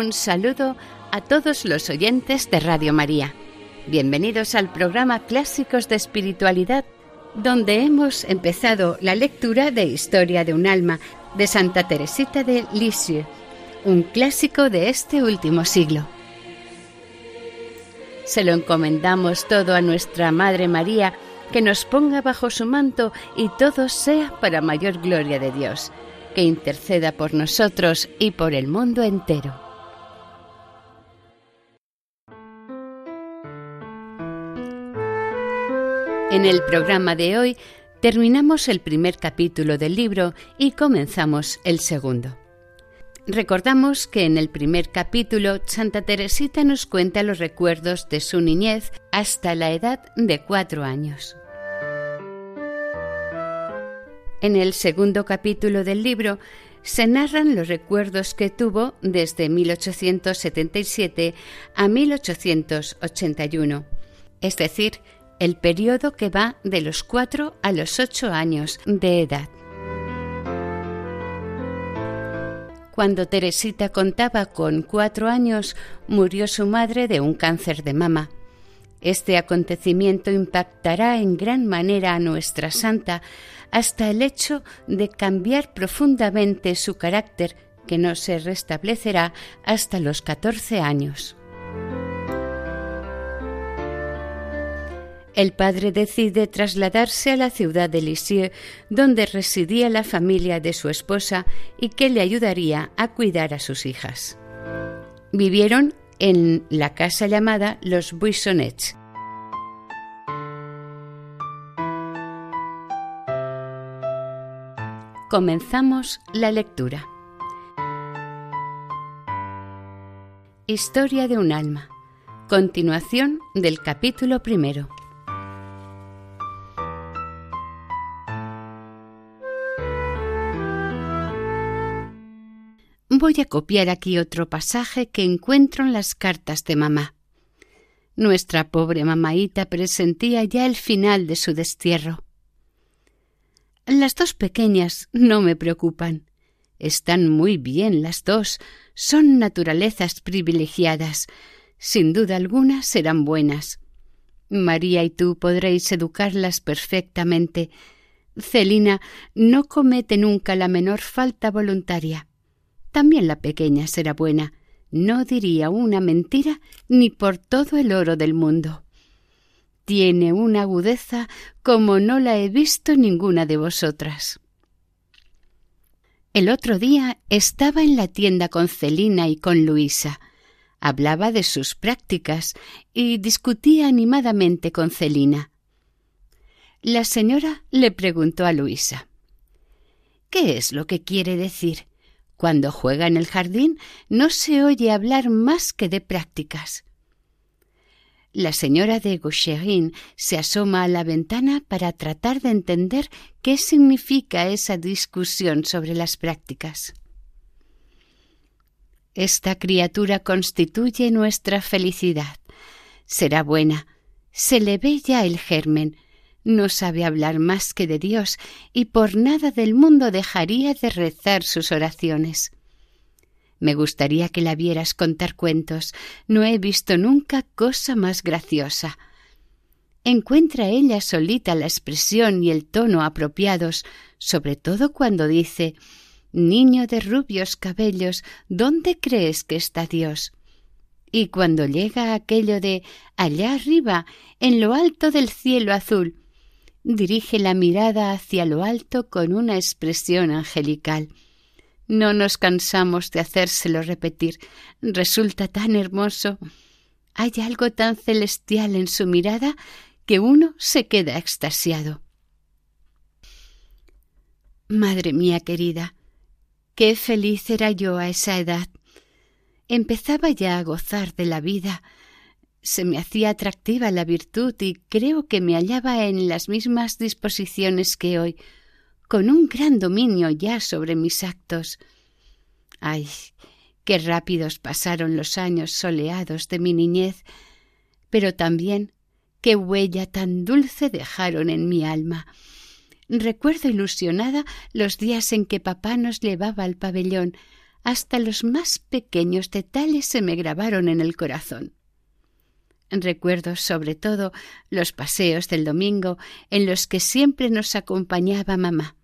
Un saludo a todos los oyentes de Radio María. Bienvenidos al programa Clásicos de Espiritualidad, donde hemos empezado la lectura de Historia de un alma de Santa Teresita de Lisieux, un clásico de este último siglo. Se lo encomendamos todo a nuestra Madre María, que nos ponga bajo su manto y todo sea para mayor gloria de Dios, que interceda por nosotros y por el mundo entero. En el programa de hoy terminamos el primer capítulo del libro y comenzamos el segundo. Recordamos que en el primer capítulo Santa Teresita nos cuenta los recuerdos de su niñez hasta la edad de cuatro años. En el segundo capítulo del libro se narran los recuerdos que tuvo desde 1877 a 1881, es decir, el periodo que va de los 4 a los 8 años de edad. Cuando Teresita contaba con cuatro años, murió su madre de un cáncer de mama. Este acontecimiento impactará en gran manera a nuestra santa hasta el hecho de cambiar profundamente su carácter, que no se restablecerá hasta los 14 años. El padre decide trasladarse a la ciudad de Lisieux, donde residía la familia de su esposa y que le ayudaría a cuidar a sus hijas. Vivieron en la casa llamada Los Buissonets. Comenzamos la lectura. Historia de un alma. Continuación del capítulo primero. Voy a copiar aquí otro pasaje que encuentro en las cartas de mamá. Nuestra pobre mamaíta presentía ya el final de su destierro. Las dos pequeñas no me preocupan. Están muy bien las dos, son naturalezas privilegiadas. Sin duda alguna serán buenas. María y tú podréis educarlas perfectamente. Celina no comete nunca la menor falta voluntaria. También la pequeña será buena. No diría una mentira ni por todo el oro del mundo. Tiene una agudeza como no la he visto ninguna de vosotras. El otro día estaba en la tienda con Celina y con Luisa. Hablaba de sus prácticas y discutía animadamente con Celina. La señora le preguntó a Luisa ¿Qué es lo que quiere decir? Cuando juega en el jardín no se oye hablar más que de prácticas. La señora de Gaucherin se asoma a la ventana para tratar de entender qué significa esa discusión sobre las prácticas. Esta criatura constituye nuestra felicidad. Será buena. Se le ve ya el germen, no sabe hablar más que de Dios y por nada del mundo dejaría de rezar sus oraciones. Me gustaría que la vieras contar cuentos. No he visto nunca cosa más graciosa. Encuentra ella solita la expresión y el tono apropiados, sobre todo cuando dice Niño de rubios cabellos, ¿dónde crees que está Dios? Y cuando llega aquello de allá arriba, en lo alto del cielo azul, dirige la mirada hacia lo alto con una expresión angelical. No nos cansamos de hacérselo repetir. Resulta tan hermoso. Hay algo tan celestial en su mirada que uno se queda extasiado. Madre mía querida, qué feliz era yo a esa edad. Empezaba ya a gozar de la vida, se me hacía atractiva la virtud y creo que me hallaba en las mismas disposiciones que hoy, con un gran dominio ya sobre mis actos. Ay, qué rápidos pasaron los años soleados de mi niñez, pero también qué huella tan dulce dejaron en mi alma. Recuerdo ilusionada los días en que papá nos llevaba al pabellón, hasta los más pequeños detalles se me grabaron en el corazón. Recuerdo sobre todo los paseos del domingo en los que siempre nos acompañaba mamá.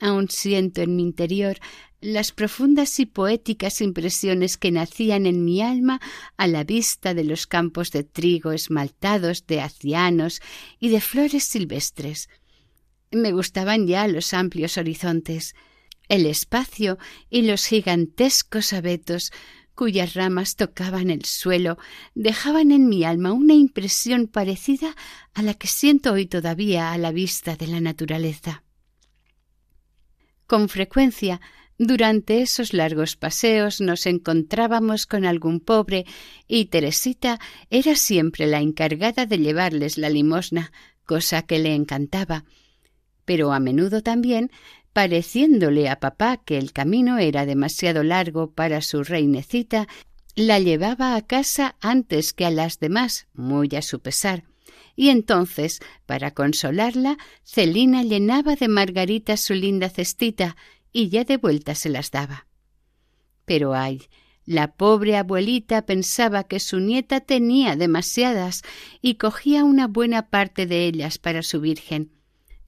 Aún siento en mi interior las profundas y poéticas impresiones que nacían en mi alma a la vista de los campos de trigo esmaltados de acianos y de flores silvestres. Me gustaban ya los amplios horizontes, el espacio y los gigantescos abetos cuyas ramas tocaban el suelo, dejaban en mi alma una impresión parecida a la que siento hoy todavía a la vista de la naturaleza. Con frecuencia, durante esos largos paseos nos encontrábamos con algún pobre y Teresita era siempre la encargada de llevarles la limosna, cosa que le encantaba. Pero a menudo también pareciéndole a papá que el camino era demasiado largo para su reinecita, la llevaba a casa antes que a las demás, muy a su pesar. Y entonces, para consolarla, Celina llenaba de margaritas su linda cestita y ya de vuelta se las daba. Pero ay, la pobre abuelita pensaba que su nieta tenía demasiadas y cogía una buena parte de ellas para su Virgen,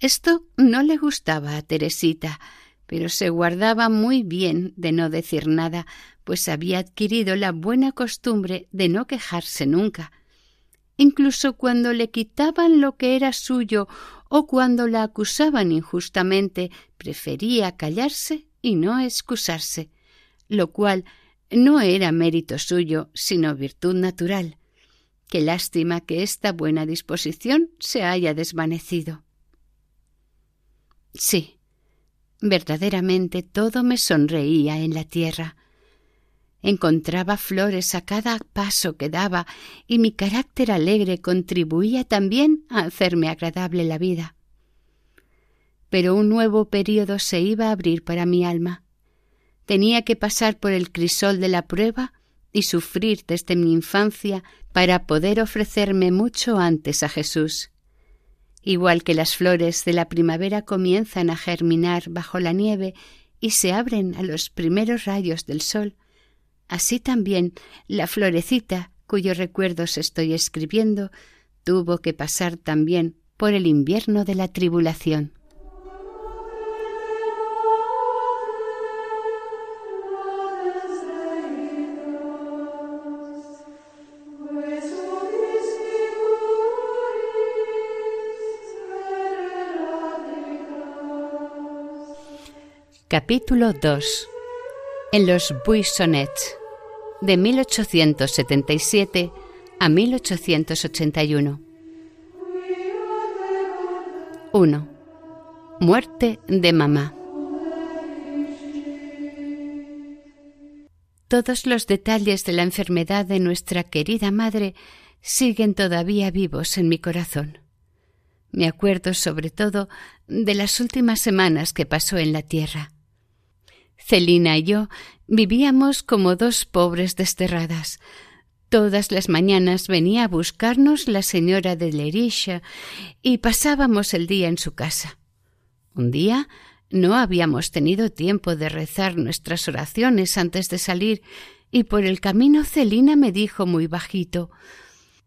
esto no le gustaba a Teresita, pero se guardaba muy bien de no decir nada, pues había adquirido la buena costumbre de no quejarse nunca. Incluso cuando le quitaban lo que era suyo o cuando la acusaban injustamente, prefería callarse y no excusarse, lo cual no era mérito suyo, sino virtud natural. Qué lástima que esta buena disposición se haya desvanecido. Sí, verdaderamente todo me sonreía en la tierra. Encontraba flores a cada paso que daba y mi carácter alegre contribuía también a hacerme agradable la vida. Pero un nuevo período se iba a abrir para mi alma. Tenía que pasar por el crisol de la prueba y sufrir desde mi infancia para poder ofrecerme mucho antes a Jesús. Igual que las flores de la primavera comienzan a germinar bajo la nieve y se abren a los primeros rayos del sol, así también la florecita cuyos recuerdos estoy escribiendo tuvo que pasar también por el invierno de la tribulación. Capítulo 2 En los Buissonets de 1877 a 1881 1. Muerte de mamá Todos los detalles de la enfermedad de nuestra querida madre siguen todavía vivos en mi corazón. Me acuerdo sobre todo de las últimas semanas que pasó en la tierra. Celina y yo vivíamos como dos pobres desterradas. Todas las mañanas venía a buscarnos la señora de Lerisha y pasábamos el día en su casa. Un día no habíamos tenido tiempo de rezar nuestras oraciones antes de salir y por el camino Celina me dijo muy bajito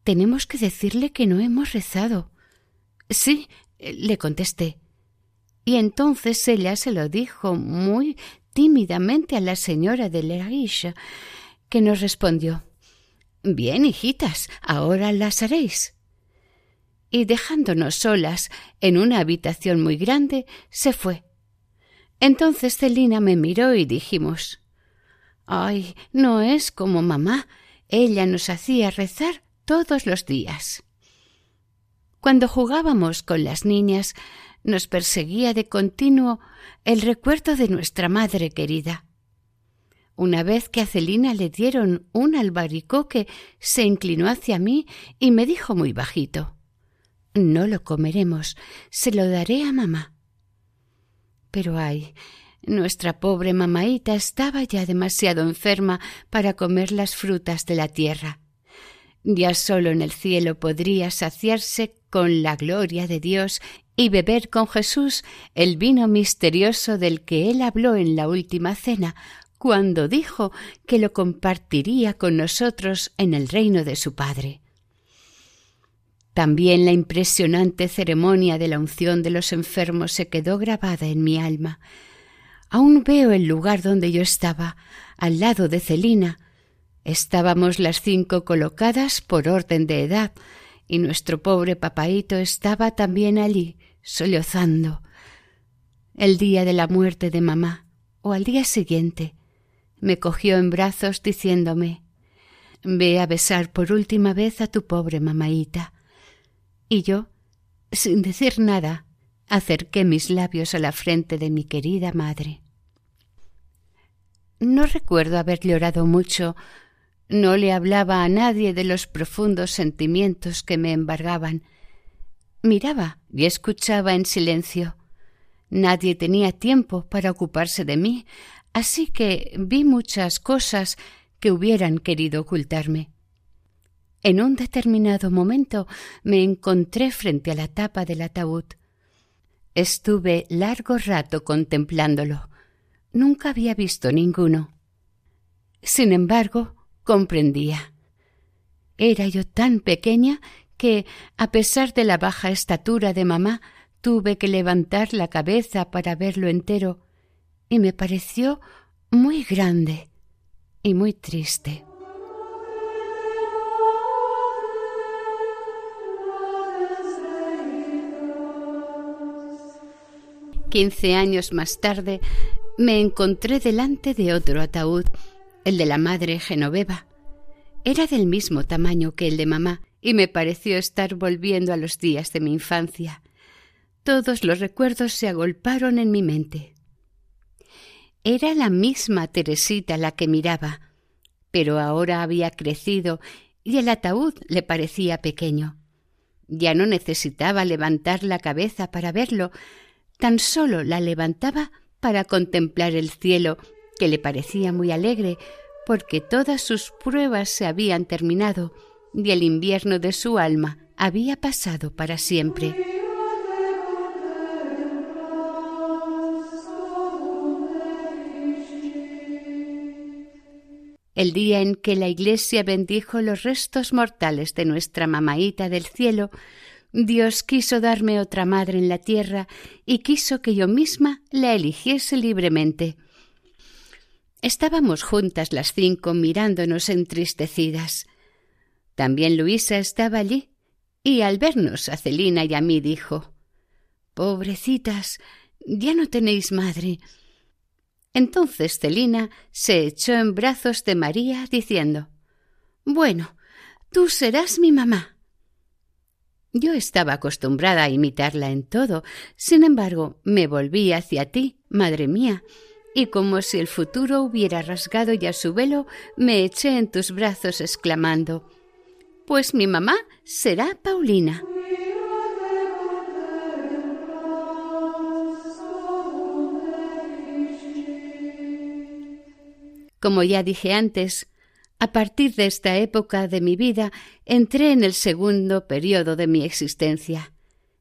Tenemos que decirle que no hemos rezado. Sí, le contesté. Y entonces ella se lo dijo muy tímidamente a la señora de Leriche, que nos respondió Bien, hijitas, ahora las haréis. Y dejándonos solas en una habitación muy grande, se fue. Entonces Celina me miró y dijimos Ay, no es como mamá. Ella nos hacía rezar todos los días. Cuando jugábamos con las niñas, nos perseguía de continuo el recuerdo de nuestra madre querida. Una vez que a Celina le dieron un albaricoque, se inclinó hacia mí y me dijo muy bajito No lo comeremos, se lo daré a mamá. Pero ay, nuestra pobre mamaíta estaba ya demasiado enferma para comer las frutas de la tierra. Ya solo en el cielo podría saciarse con la gloria de Dios y beber con Jesús el vino misterioso del que él habló en la última cena, cuando dijo que lo compartiría con nosotros en el reino de su Padre. También la impresionante ceremonia de la unción de los enfermos se quedó grabada en mi alma. Aún veo el lugar donde yo estaba, al lado de Celina. Estábamos las cinco colocadas por orden de edad, y nuestro pobre papaíto estaba también allí, sollozando. El día de la muerte de mamá, o al día siguiente, me cogió en brazos diciéndome Ve a besar por última vez a tu pobre mamaíta. Y yo, sin decir nada, acerqué mis labios a la frente de mi querida madre. No recuerdo haber llorado mucho, no le hablaba a nadie de los profundos sentimientos que me embargaban. Miraba y escuchaba en silencio. Nadie tenía tiempo para ocuparse de mí, así que vi muchas cosas que hubieran querido ocultarme. En un determinado momento me encontré frente a la tapa del ataúd. Estuve largo rato contemplándolo. Nunca había visto ninguno. Sin embargo, comprendía. Era yo tan pequeña que, a pesar de la baja estatura de mamá, tuve que levantar la cabeza para verlo entero y me pareció muy grande y muy triste. Quince años más tarde me encontré delante de otro ataúd, el de la madre Genoveva. Era del mismo tamaño que el de mamá y me pareció estar volviendo a los días de mi infancia. Todos los recuerdos se agolparon en mi mente. Era la misma Teresita la que miraba, pero ahora había crecido y el ataúd le parecía pequeño. Ya no necesitaba levantar la cabeza para verlo, tan solo la levantaba para contemplar el cielo, que le parecía muy alegre, porque todas sus pruebas se habían terminado y el invierno de su alma había pasado para siempre. El día en que la Iglesia bendijo los restos mortales de nuestra mamaíta del cielo, Dios quiso darme otra madre en la tierra y quiso que yo misma la eligiese libremente. Estábamos juntas las cinco mirándonos entristecidas. También Luisa estaba allí, y al vernos a Celina y a mí dijo Pobrecitas, ya no tenéis madre. Entonces Celina se echó en brazos de María, diciendo Bueno, tú serás mi mamá. Yo estaba acostumbrada a imitarla en todo, sin embargo, me volví hacia ti, madre mía, y como si el futuro hubiera rasgado ya su velo, me eché en tus brazos exclamando Pues mi mamá será Paulina. Como ya dije antes, a partir de esta época de mi vida entré en el segundo periodo de mi existencia,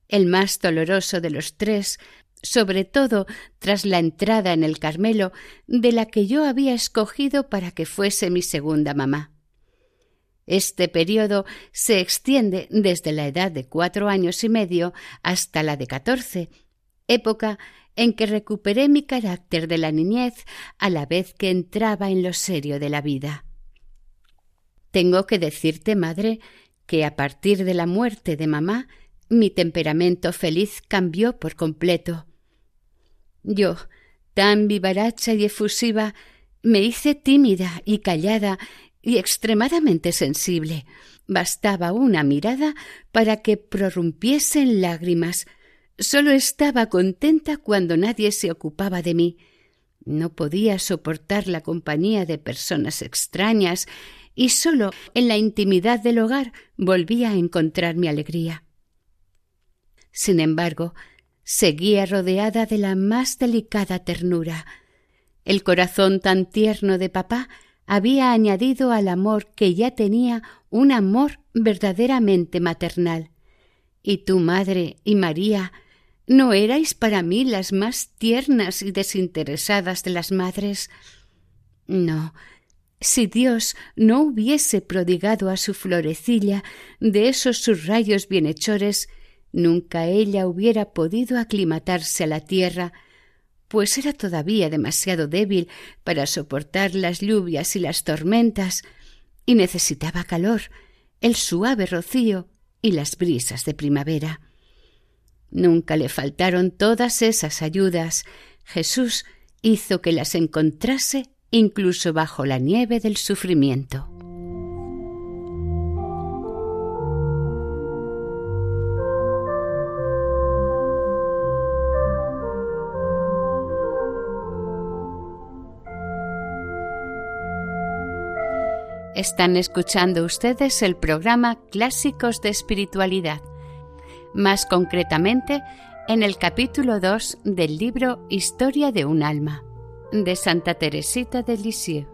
el más doloroso de los tres, sobre todo tras la entrada en el Carmelo de la que yo había escogido para que fuese mi segunda mamá. Este periodo se extiende desde la edad de cuatro años y medio hasta la de catorce, época en que recuperé mi carácter de la niñez a la vez que entraba en lo serio de la vida. Tengo que decirte, madre, que a partir de la muerte de mamá mi temperamento feliz cambió por completo. Yo, tan vivaracha y efusiva, me hice tímida y callada y extremadamente sensible. Bastaba una mirada para que prorrumpiese en lágrimas, Solo estaba contenta cuando nadie se ocupaba de mí. No podía soportar la compañía de personas extrañas y solo en la intimidad del hogar volvía a encontrar mi alegría. Sin embargo, seguía rodeada de la más delicada ternura. El corazón tan tierno de papá había añadido al amor que ya tenía un amor verdaderamente maternal. Y tu madre y María no erais para mí las más tiernas y desinteresadas de las madres. No, si Dios no hubiese prodigado a su florecilla de esos sus rayos bienhechores, nunca ella hubiera podido aclimatarse a la tierra, pues era todavía demasiado débil para soportar las lluvias y las tormentas, y necesitaba calor, el suave rocío y las brisas de primavera. Nunca le faltaron todas esas ayudas. Jesús hizo que las encontrase incluso bajo la nieve del sufrimiento. Están escuchando ustedes el programa Clásicos de Espiritualidad, más concretamente en el capítulo 2 del libro Historia de un alma de Santa Teresita de Lisieux.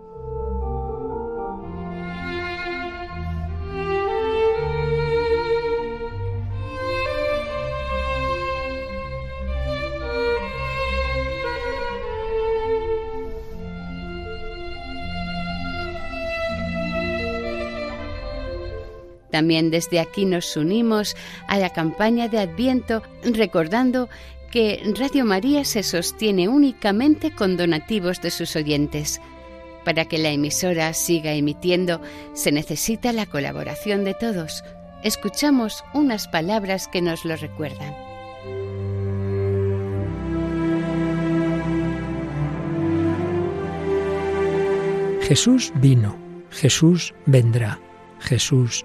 También desde aquí nos unimos a la campaña de Adviento recordando que Radio María se sostiene únicamente con donativos de sus oyentes. Para que la emisora siga emitiendo se necesita la colaboración de todos. Escuchamos unas palabras que nos lo recuerdan. Jesús vino, Jesús vendrá, Jesús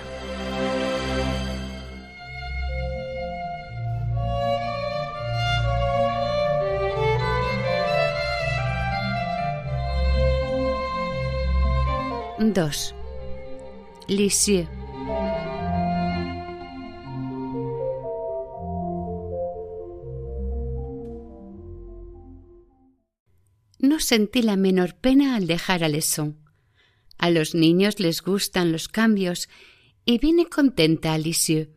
Dos. Lisieux. No sentí la menor pena al dejar a Lesson. A los niños les gustan los cambios y vine contenta a Lisieux.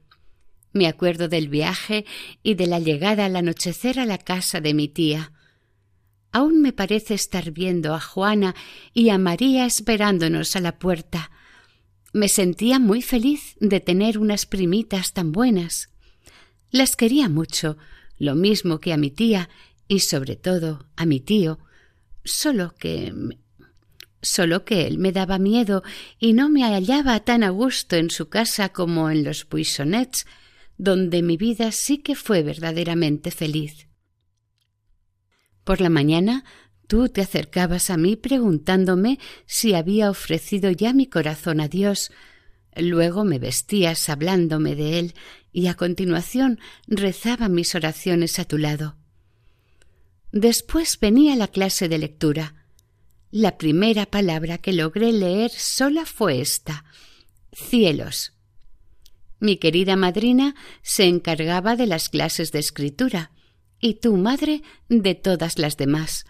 Me acuerdo del viaje y de la llegada al anochecer a la casa de mi tía. Aún me parece estar viendo a Juana y a María esperándonos a la puerta. Me sentía muy feliz de tener unas primitas tan buenas. Las quería mucho, lo mismo que a mi tía y sobre todo a mi tío, solo que solo que él me daba miedo y no me hallaba tan a gusto en su casa como en los Buissonets, donde mi vida sí que fue verdaderamente feliz. Por la mañana Tú te acercabas a mí preguntándome si había ofrecido ya mi corazón a Dios. Luego me vestías hablándome de Él y a continuación rezaba mis oraciones a tu lado. Después venía la clase de lectura. La primera palabra que logré leer sola fue esta cielos. Mi querida madrina se encargaba de las clases de escritura y tu madre de todas las demás.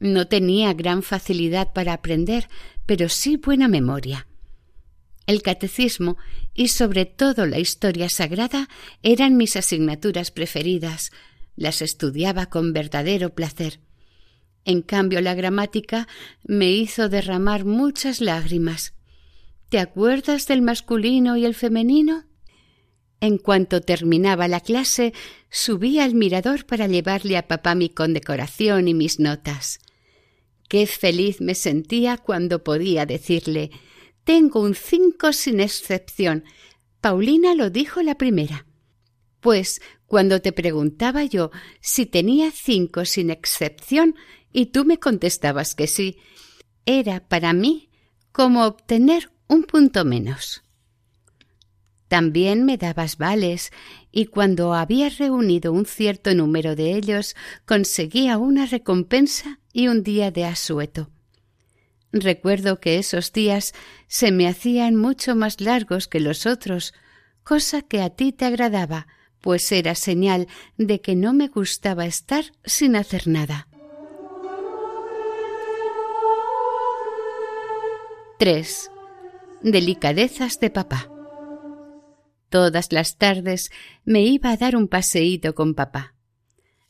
No tenía gran facilidad para aprender, pero sí buena memoria. El catecismo y sobre todo la historia sagrada eran mis asignaturas preferidas. Las estudiaba con verdadero placer. En cambio, la gramática me hizo derramar muchas lágrimas. ¿Te acuerdas del masculino y el femenino? En cuanto terminaba la clase, subí al mirador para llevarle a papá mi condecoración y mis notas. Qué feliz me sentía cuando podía decirle Tengo un cinco sin excepción. Paulina lo dijo la primera. Pues cuando te preguntaba yo si tenía cinco sin excepción y tú me contestabas que sí, era para mí como obtener un punto menos. También me dabas vales, y cuando había reunido un cierto número de ellos, conseguía una recompensa y un día de asueto. Recuerdo que esos días se me hacían mucho más largos que los otros, cosa que a ti te agradaba, pues era señal de que no me gustaba estar sin hacer nada. 3. Delicadezas de papá. Todas las tardes me iba a dar un paseíto con papá.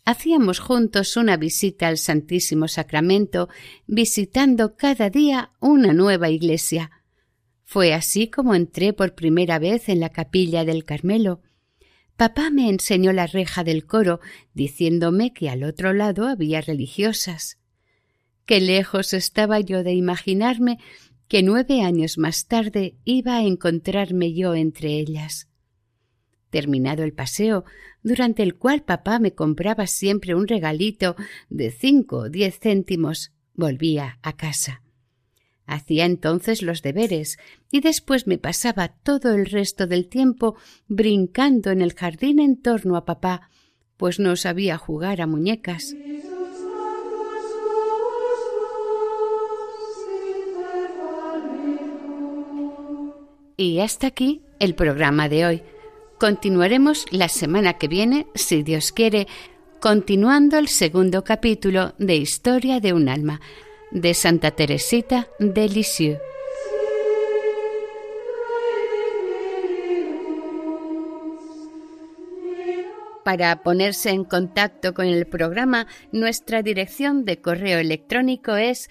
Hacíamos juntos una visita al Santísimo Sacramento, visitando cada día una nueva iglesia. Fue así como entré por primera vez en la capilla del Carmelo. Papá me enseñó la reja del coro, diciéndome que al otro lado había religiosas. Qué lejos estaba yo de imaginarme que nueve años más tarde iba a encontrarme yo entre ellas. Terminado el paseo, durante el cual papá me compraba siempre un regalito de cinco o diez céntimos, volvía a casa. Hacía entonces los deberes y después me pasaba todo el resto del tiempo brincando en el jardín en torno a papá, pues no sabía jugar a muñecas. Y hasta aquí el programa de hoy. Continuaremos la semana que viene, si Dios quiere, continuando el segundo capítulo de Historia de un alma de Santa Teresita de Lisieux. Para ponerse en contacto con el programa, nuestra dirección de correo electrónico es